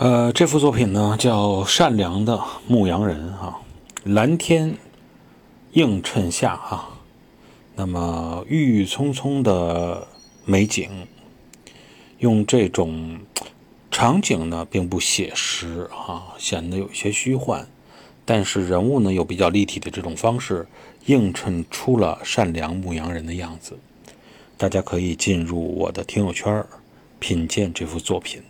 呃，这幅作品呢，叫善良的牧羊人啊，蓝天映衬下哈，那么郁郁葱葱的美景，用这种场景呢并不写实啊，显得有些虚幻，但是人物呢又比较立体的这种方式映衬出了善良牧羊人的样子。大家可以进入我的听友圈，品鉴这幅作品。